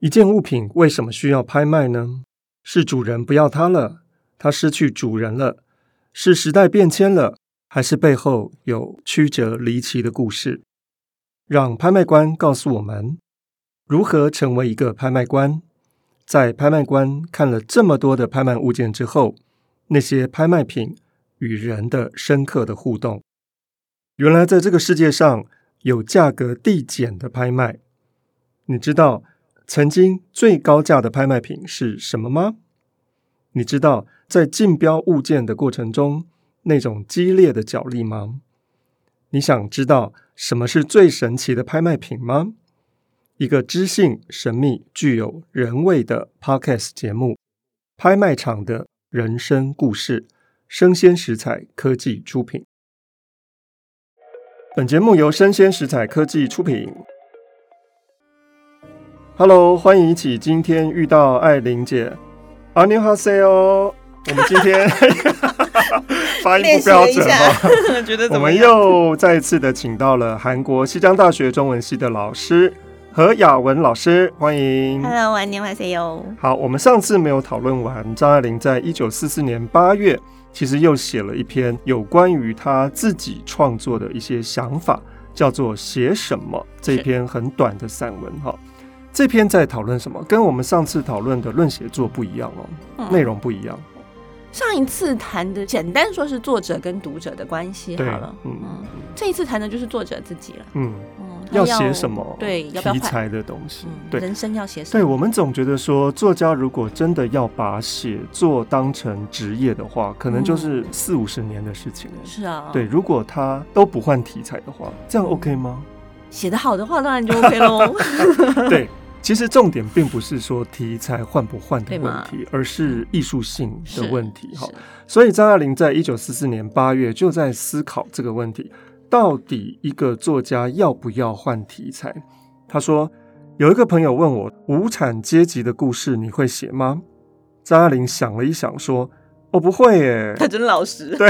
一件物品为什么需要拍卖呢？是主人不要它了，它失去主人了，是时代变迁了，还是背后有曲折离奇的故事？让拍卖官告诉我们如何成为一个拍卖官。在拍卖官看了这么多的拍卖物件之后，那些拍卖品与人的深刻的互动。原来在这个世界上有价格递减的拍卖，你知道曾经最高价的拍卖品是什么吗？你知道在竞标物件的过程中那种激烈的角力吗？你想知道什么是最神奇的拍卖品吗？一个知性、神秘、具有人味的 Podcast 节目《拍卖场的人生故事》，生鲜食材科技出品。本节目由生鲜食材科技出品。Hello，欢迎一起今天遇到艾琳姐。阿尼哈塞哦，我们今天 发音不标准哈，觉得我们又再一次的请到了韩国西江大学中文系的老师何雅文老师，欢迎。Hello，阿尼哈塞哟。好，我们上次没有讨论完张爱玲在一九四四年八月，其实又写了一篇有关于她自己创作的一些想法，叫做《写什么》这篇很短的散文哈。这篇在讨论什么？跟我们上次讨论的论写作不一样哦，嗯、内容不一样。上一次谈的简单说是作者跟读者的关系好了，嗯，嗯，这一次谈的就是作者自己了，嗯。要写什么？对，题材的东西。对，人生要写什么？对，我们总觉得说，作家如果真的要把写作当成职业的话，可能就是四五十年的事情了。是啊。对，如果他都不换题材的话，这样 OK 吗？写得好的话，当然就 OK 喽。对，其实重点并不是说题材换不换的问题，而是艺术性的问题。哈，所以张爱玲在一九四四年八月就在思考这个问题。到底一个作家要不要换题材？他说：“有一个朋友问我，无产阶级的故事你会写吗？”张爱玲想了一想，说：“我不会耶。”他真老实，对，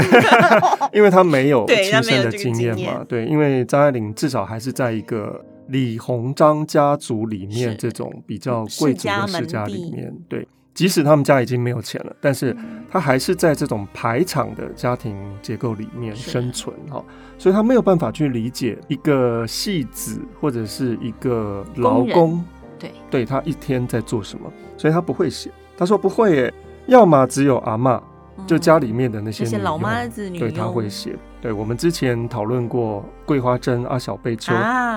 因为他没有亲身的经验嘛。对，因为张爱玲至少还是在一个李鸿章家族里面这种比较贵族的世家里面，对。即使他们家已经没有钱了，但是他还是在这种排场的家庭结构里面生存哈，所以他没有办法去理解一个戏子或者是一个劳工，对，对他一天在做什么，所以他不会写。他说不会耶，要么只有阿嬷，就家里面的那些老妈子女，对他会写。对，我们之前讨论过桂花针、阿小贝秋，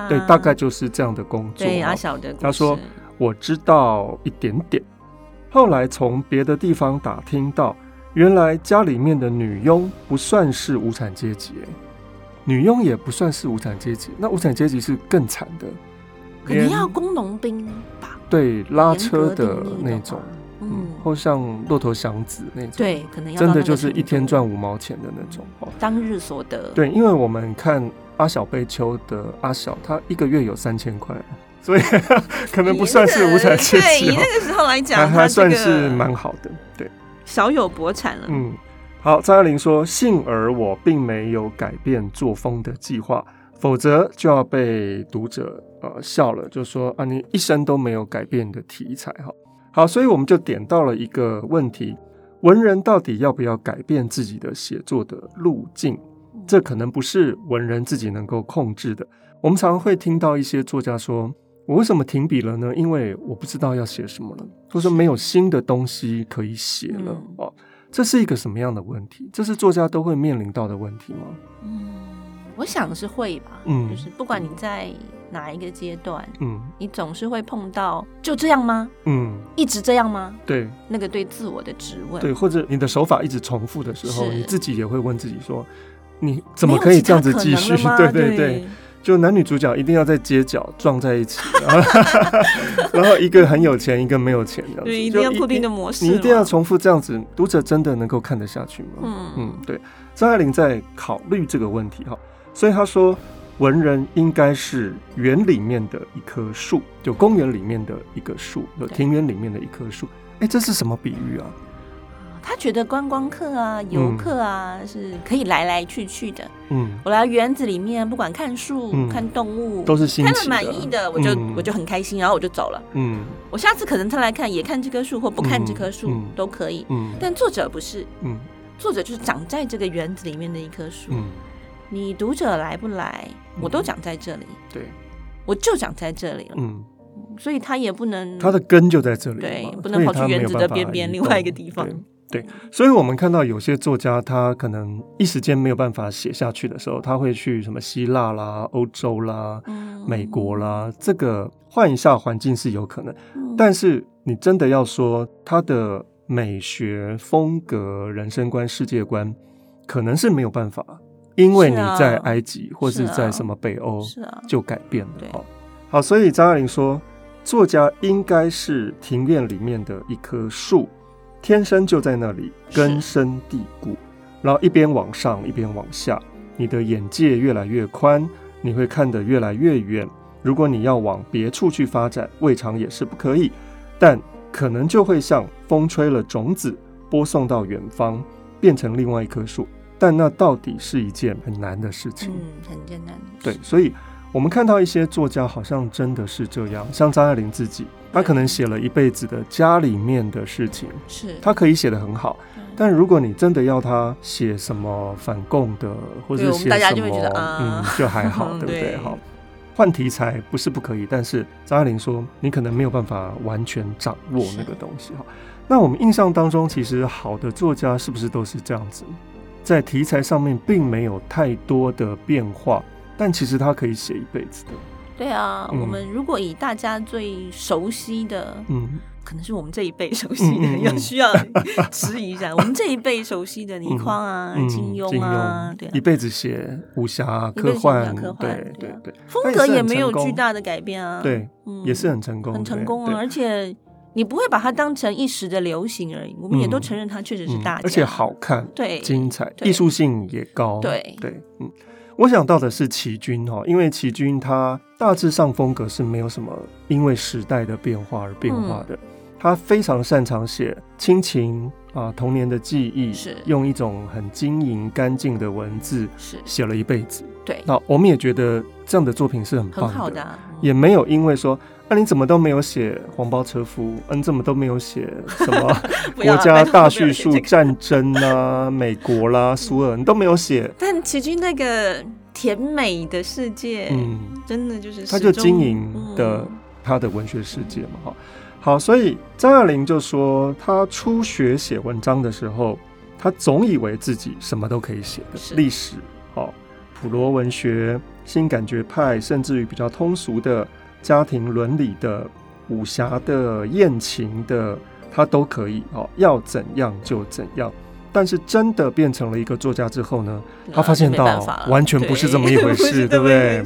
对，大概就是这样的工作。对，阿小的，他说我知道一点点。后来从别的地方打听到，原来家里面的女佣不算是无产阶级，女佣也不算是无产阶级，那无产阶级是更惨的，可能要工农兵吧？对，拉车的那种，嗯，或像骆驼祥子那种，对，可能要真的就是一天赚五毛钱的那种哦，当日所得。对，因为我们看阿小贝秋的阿小，他一个月有三千块。所以 可能不算是无产阶级，对，以那个时候来讲，还还算是蛮好的，对，小有薄产了。嗯，好，张爱玲说：“幸而我并没有改变作风的计划，否则就要被读者呃笑了，就说啊，你一生都没有改变的题材哈。”好，所以我们就点到了一个问题：文人到底要不要改变自己的写作的路径？这可能不是文人自己能够控制的。我们常常会听到一些作家说。我为什么停笔了呢？因为我不知道要写什么了，或者说没有新的东西可以写了。嗯、哦，这是一个什么样的问题？这是作家都会面临到的问题吗？嗯，我想是会吧。嗯，就是不管你在哪一个阶段，嗯，你总是会碰到就这样吗？嗯，一直这样吗？对，那个对自我的质问，对，或者你的手法一直重复的时候，你自己也会问自己说：你怎么可以这样子继续？对对 对。对就男女主角一定要在街角撞在一起，然后，然后一个很有钱，一个没有钱，这样子。对，一定要固定的模式。你一定要重复这样子，读者真的能够看得下去吗？嗯嗯，对。张爱玲在考虑这个问题哈，所以她说，文人应该是园里面的一棵树，就公园里面的一个树，就庭园里面的一棵树。哎，这是什么比喻啊？他觉得观光客啊、游客啊、嗯、是可以来来去去的。嗯，我来园子里面，不管看树、嗯、看动物，都是新奇的，看了满意的，我就、嗯、我就很开心，然后我就走了。嗯，我下次可能再来看，也看这棵树或不看这棵树、嗯、都可以。嗯，但作者不是。嗯，作者就是长在这个园子里面的一棵树。嗯，你读者来不来，我都长在这里。对，我就长在这里了。嗯。所以他也不能，他的根就在这里，对，不能跑去园子的边边另外一个地方。对，所以我们看到有些作家，他可能一时间没有办法写下去的时候，他会去什么希腊啦、欧洲啦、嗯、美国啦，这个换一下环境是有可能。嗯、但是你真的要说他的美学风格、人生观、世界观，可能是没有办法，因为你在埃及或是在什么北欧，就改变了。好，好，所以张爱玲说。作家应该是庭院里面的一棵树，天生就在那里，根深蒂固。然后一边往上，一边往下，你的眼界越来越宽，你会看得越来越远。如果你要往别处去发展，未尝也是不可以，但可能就会像风吹了种子，播送到远方，变成另外一棵树。但那到底是一件很难的事情。嗯，很艰难。对，所以。我们看到一些作家好像真的是这样，像张爱玲自己，她可能写了一辈子的家里面的事情，是她可以写得很好。但如果你真的要她写什么反共的，或者写什么，嗯，就还好，对不对？好，换题材不是不可以，但是张爱玲说，你可能没有办法完全掌握那个东西。哈，那我们印象当中，其实好的作家是不是都是这样子，在题材上面并没有太多的变化。但其实他可以写一辈子的。对啊，嗯、我们如果以大家最熟悉的，嗯，可能是我们这一辈熟悉的，要、嗯、需要质疑一下。我们这一辈熟悉的倪匡啊、嗯、金庸啊，对啊，一辈子写武侠科幻，科幻，对对对，风格也没有巨大的改变啊，对，嗯、也是很成功，很成功啊。而且你不会把它当成一时的流行而已，我们也都承认它确实是大而且好看，对，精彩，艺术性也高，对。对，嗯。我想到的是齐君哈，因为齐君他大致上风格是没有什么因为时代的变化而变化的，他非常擅长写亲情啊，童年的记忆，是用一种很晶莹干净的文字是写了一辈子。对，那我们也觉得这样的作品是很棒的，很好的啊，也没有因为说。那、啊、你怎么都没有写黄包车夫？嗯，怎么都没有写什么 国家大叙述战争啊、美国啦、苏俄，你都没有写。但其实那个甜美的世界，嗯，真的就是他就经营的他的文学世界嘛，哈、嗯。好，所以张爱玲就说，他初学写文章的时候，他总以为自己什么都可以写的，历史、好普罗文学、新感觉派，甚至于比较通俗的。家庭伦理的、武侠的、艳情的，他都可以哦，要怎样就怎样。但是真的变成了一个作家之后呢，他发现到完全不是这么一回事，对不对？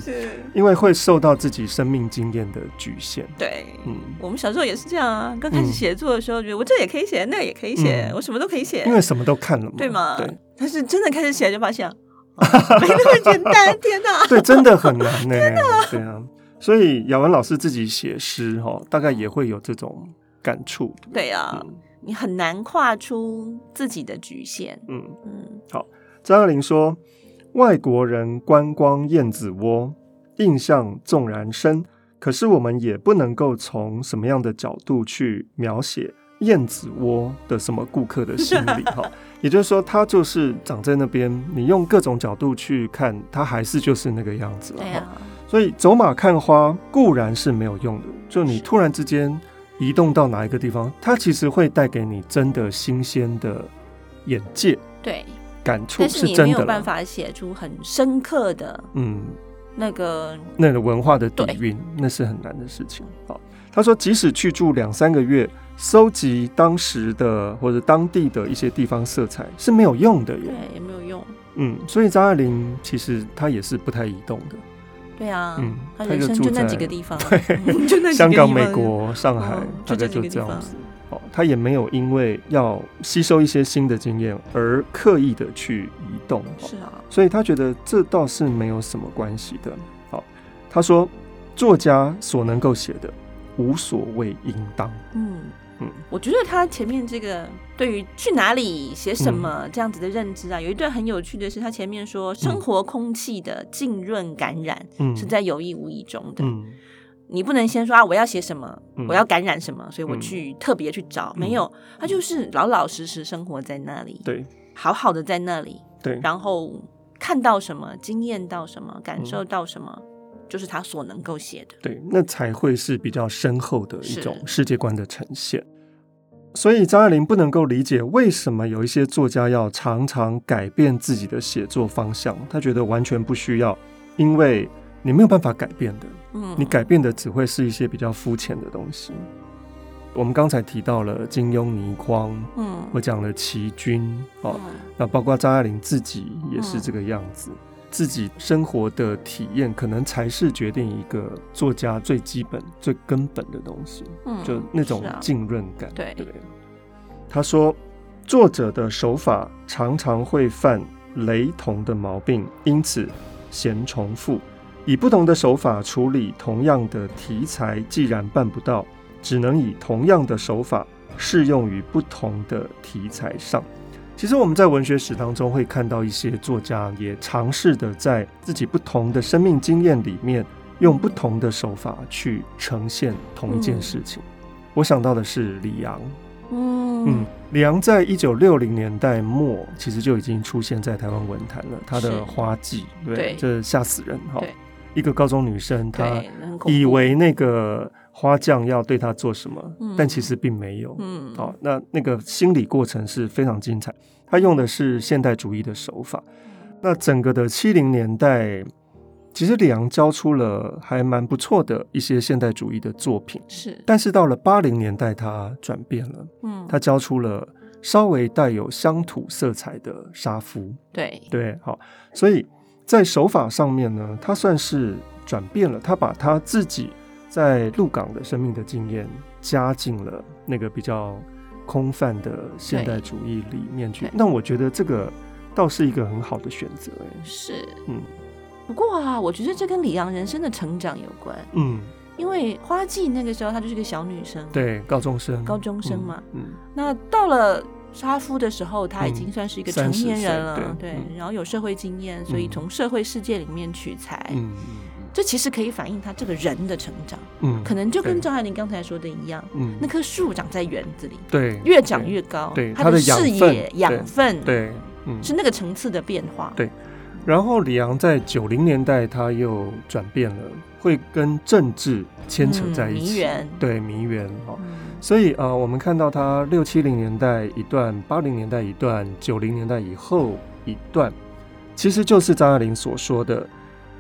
因为会受到自己生命经验的局限。对，嗯，我们小时候也是这样啊。刚开始写作的时候，觉得我这也可以写，那也可以写，我什么都可以写，因为什么都看了嘛，对吗？对。但是真的开始写，就发现 没那么简单。天哪，对，真的很难呢。对啊。所以雅文老师自己写诗哈，大概也会有这种感触。对啊，嗯、你很难跨出自己的局限。嗯嗯。好，张爱玲说：“外国人观光燕子窝，印象纵然深，可是我们也不能够从什么样的角度去描写燕子窝的什么顾客的心理 哈。也就是说，它就是长在那边，你用各种角度去看，它还是就是那个样子了。对啊。所以走马看花固然是没有用的，就你突然之间移动到哪一个地方，它其实会带给你真的新鲜的眼界，对，感触是真的。但是你没有办法写出很深刻的，嗯，那个那个文化的底蕴，那是很难的事情。好，他说即使去住两三个月，收集当时的或者当地的一些地方色彩是没有用的耶，对，也没有用。嗯，所以张爱玲其实她也是不太移动的。对啊，嗯，他人生 就那几个地方，对，就那香港、美国、上海，大概就这样子。哦，他也没有因为要吸收一些新的经验而刻意的去移动。是啊，所以他觉得这倒是没有什么关系的。好，他说，作家所能够写的，无所谓应当。嗯嗯，我觉得他前面这个对于去哪里写什么这样子的认知啊，嗯、有一段很有趣的是，他前面说生活空气的浸润感染是在有意无意中的。你不能先说啊，我要写什么，嗯、我要感染什么，所以我去、嗯、特别去找，没有，他就是老老实实生活在那里，对，好好的在那里，对，然后看到什么，经验到什么，感受到什么，嗯、就是他所能够写的，对，那才会是比较深厚的一种世界观的呈现。所以张爱玲不能够理解为什么有一些作家要常常改变自己的写作方向，他觉得完全不需要，因为。你没有办法改变的，嗯，你改变的只会是一些比较肤浅的东西。我们刚才提到了金庸、倪匡，嗯，我讲了齐君，哦，那包括张爱玲自己也是这个样子，自己生活的体验可能才是决定一个作家最基本、最根本的东西，嗯，就那种浸润感，对对。他说，作者的手法常常会犯雷同的毛病，因此嫌重复。以不同的手法处理同样的题材，既然办不到，只能以同样的手法适用于不同的题材上。其实我们在文学史当中会看到一些作家也尝试的在自己不同的生命经验里面，用不同的手法去呈现同一件事情。嗯、我想到的是李昂，嗯。嗯，李昂在一九六零年代末其实就已经出现在台湾文坛了，他的花季，对，对。这吓死人哈。一个高中女生，她以为那个花匠要对他做什么，嗯、但其实并没有。嗯，好、哦，那那个心理过程是非常精彩。他用的是现代主义的手法。那整个的七零年代，其实李昂交出了还蛮不错的一些现代主义的作品。是，但是到了八零年代，他转变了。嗯，他交出了稍微带有乡土色彩的沙夫。对对，好，所以。在手法上面呢，他算是转变了，他把他自己在鹿港的生命的经验加进了那个比较空泛的现代主义里面去。那我觉得这个倒是一个很好的选择，哎，是，嗯。不过啊，我觉得这跟李阳人生的成长有关，嗯，因为花季那个时候她就是个小女生，对，高中生，高中生嘛，嗯，嗯，那到了。杀夫的时候，她已经算是一个成年人了，嗯、对，然后有社会经验，嗯、所以从社会世界里面取材，嗯，这其实可以反映他这个人的成长，嗯，可能就跟张爱玲刚才说的一样，嗯，那棵树长在园子里，对，越长越高，对，他的视野、养分，对，嗯，是那个层次的变化，对。然后李昂在九零年代他又转变了，会跟政治牵扯在一起，嗯、对，迷园哈。所以啊、呃，我们看到他六七零年代一段，八零年代一段，九零年代以后一段，其实就是张爱玲所说的，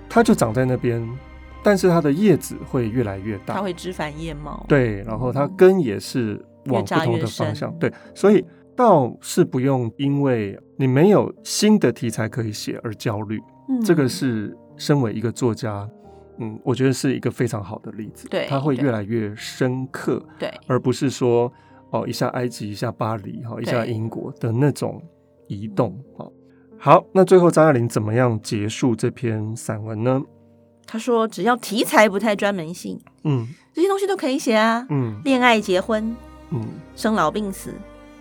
它就长在那边，但是它的叶子会越来越大，它会枝繁叶茂，对，然后它根也是往不同的方向，对，所以倒是不用因为你没有新的题材可以写而焦虑，嗯、这个是身为一个作家。嗯，我觉得是一个非常好的例子。对，它会越来越深刻。对，而不是说哦，一下埃及，一下巴黎，哈，一下英国的那种移动。好，好，那最后张爱玲怎么样结束这篇散文呢？他说：“只要题材不太专门性，嗯，这些东西都可以写啊。嗯，恋爱、结婚，嗯，生老病死，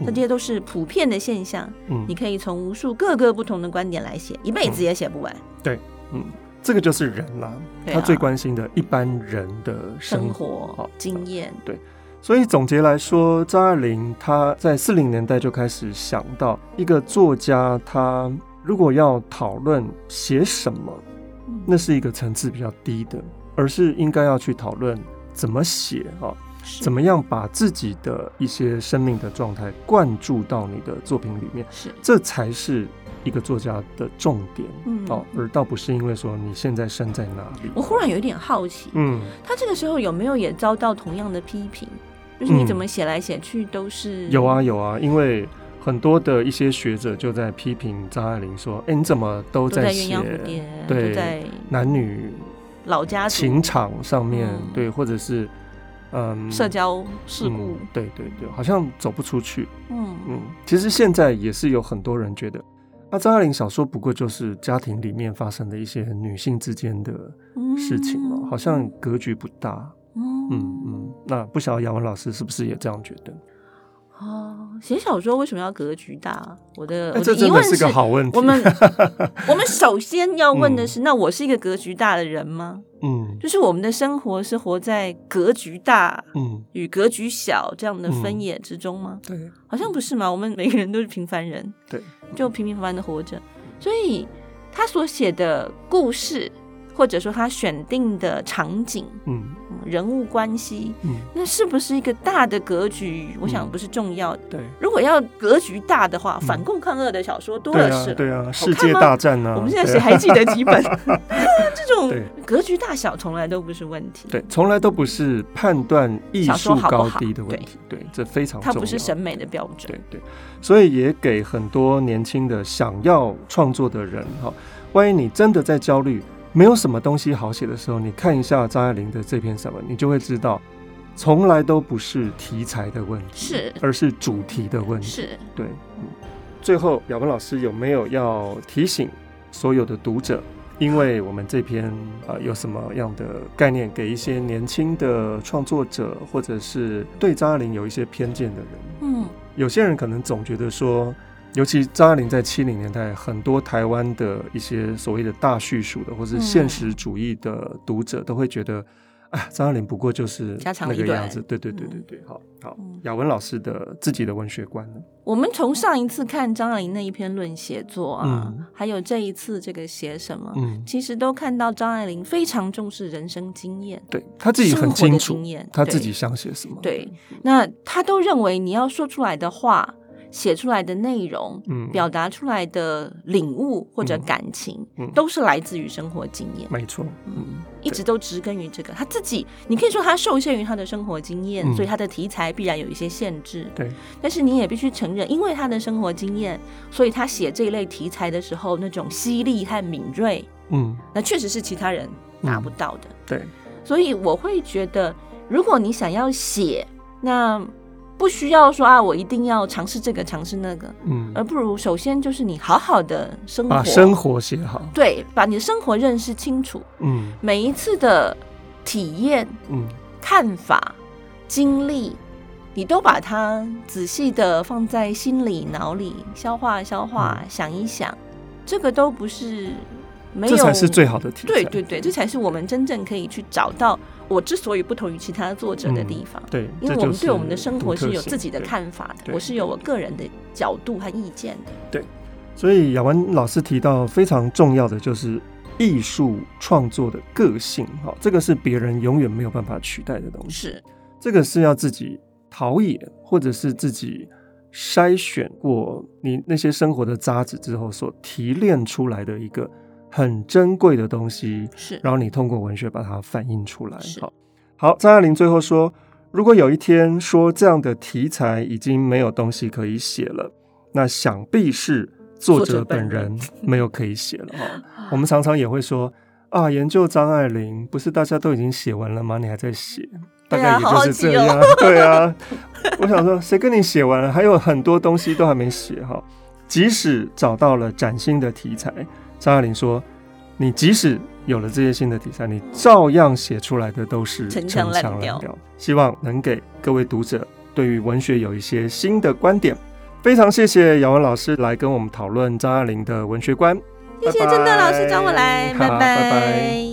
这些都是普遍的现象。嗯，你可以从无数各个不同的观点来写，一辈子也写不完。对，嗯。”这个就是人啦，他最关心的一般人的生活，生活经验。对，所以总结来说，张爱玲她在四零年代就开始想到，一个作家他如果要讨论写什么，那是一个层次比较低的，而是应该要去讨论怎么写啊，怎么样把自己的一些生命的状态灌注到你的作品里面，是，这才是。一个作家的重点，嗯，哦，而倒不是因为说你现在身在哪里。我忽然有一点好奇，嗯，他这个时候有没有也遭到同样的批评？就是你怎么写来写去都是、嗯、有啊有啊，因为很多的一些学者就在批评张爱玲说：“哎，你怎么都在写对在男女老家情场上面，嗯、对，或者是嗯社交事故、嗯，对对对，好像走不出去。嗯嗯，其实现在也是有很多人觉得。”那张爱玲小说不过就是家庭里面发生的一些女性之间的事情嘛，好像格局不大。嗯，嗯嗯，那不晓得雅文老师是不是也这样觉得？哦，写小说为什么要格局大？我的我的疑问是个好问题。我们 我们首先要问的是，那我是一个格局大的人吗？嗯，就是我们的生活是活在格局大嗯与格局小这样的分野之中吗？对，好像不是嘛。我们每个人都是平凡人，对，就平平凡凡的活着。所以他所写的故事。或者说他选定的场景，嗯，人物关系，嗯，那是不是一个大的格局？我想不是重要的。对，如果要格局大的话，反共抗俄的小说多的是。对啊，世界大战啊！我们现在谁还记得几本？这种格局大小从来都不是问题。对，从来都不是判断艺术高低的问题。对，这非常重要。它不是审美的标准。对对，所以也给很多年轻的想要创作的人哈，万一你真的在焦虑。没有什么东西好写的时候，你看一下张爱玲的这篇散文，你就会知道，从来都不是题材的问题，是，而是主题的问题。是，对。嗯，最后，雅文老师有没有要提醒所有的读者？因为我们这篇啊，呃，有什么样的概念给一些年轻的创作者，或者是对张爱玲有一些偏见的人？嗯，有些人可能总觉得说。尤其张爱玲在七零年代，很多台湾的一些所谓的大叙述的，或是现实主义的读者，都会觉得，哎，张爱玲不过就是那个样子。对对对对对，好好。雅文老师的自己的文学观呢？我们从上一次看张爱玲那一篇论写作啊，还有这一次这个写什么，嗯，其实都看到张爱玲非常重视人生经验，对她自己很清楚，她自己想写什么。对，那她都认为你要说出来的话。写出来的内容，嗯，表达出来的领悟或者感情，嗯，都是来自于生活经验。没错，嗯，一直都植根于这个。他自己，你可以说他受限于他的生活经验，所以他的题材必然有一些限制。对，但是你也必须承认，因为他的生活经验，所以他写这一类题材的时候，那种犀利和敏锐，嗯，那确实是其他人达不到的。对，所以我会觉得，如果你想要写，那。不需要说啊，我一定要尝试这个，尝试那个，嗯，而不如首先就是你好好的生活，把生活写好，对，把你的生活认识清楚，嗯，每一次的体验，嗯，看法、经历，你都把它仔细的放在心里、脑里消化、消化，嗯，想一想，这个都不是没有，这才是最好的题材，对对对，这才是我们真正可以去找到。我之所以不同于其他作者的地方，嗯、对，因为我们对我们的生活是有自己的看法的，我是有我个人的角度和意见的。对，所以雅文老师提到非常重要的就是艺术创作的个性，哈，这个是别人永远没有办法取代的东西。是，这个是要自己陶冶，或者是自己筛选过你那些生活的渣子之后所提炼出来的一个。很珍贵的东西，是，然后你通过文学把它反映出来。好，好，张爱玲最后说，如果有一天说这样的题材已经没有东西可以写了，那想必是作者本人没有可以写了。哈，我们常常也会说啊，研究张爱玲，不是大家都已经写完了吗？你还在写，大概也就是这样。啊 对啊，我想说，谁跟你写完了？还有很多东西都还没写。哈，即使找到了崭新的题材。张爱玲说：“你即使有了这些新的题材，你照样写出来的都是陈腔滥调。希望能给各位读者对于文学有一些新的观点。非常谢谢姚文老师来跟我们讨论张爱玲的文学观。谢谢郑德老师找我来，拜拜。拜拜。”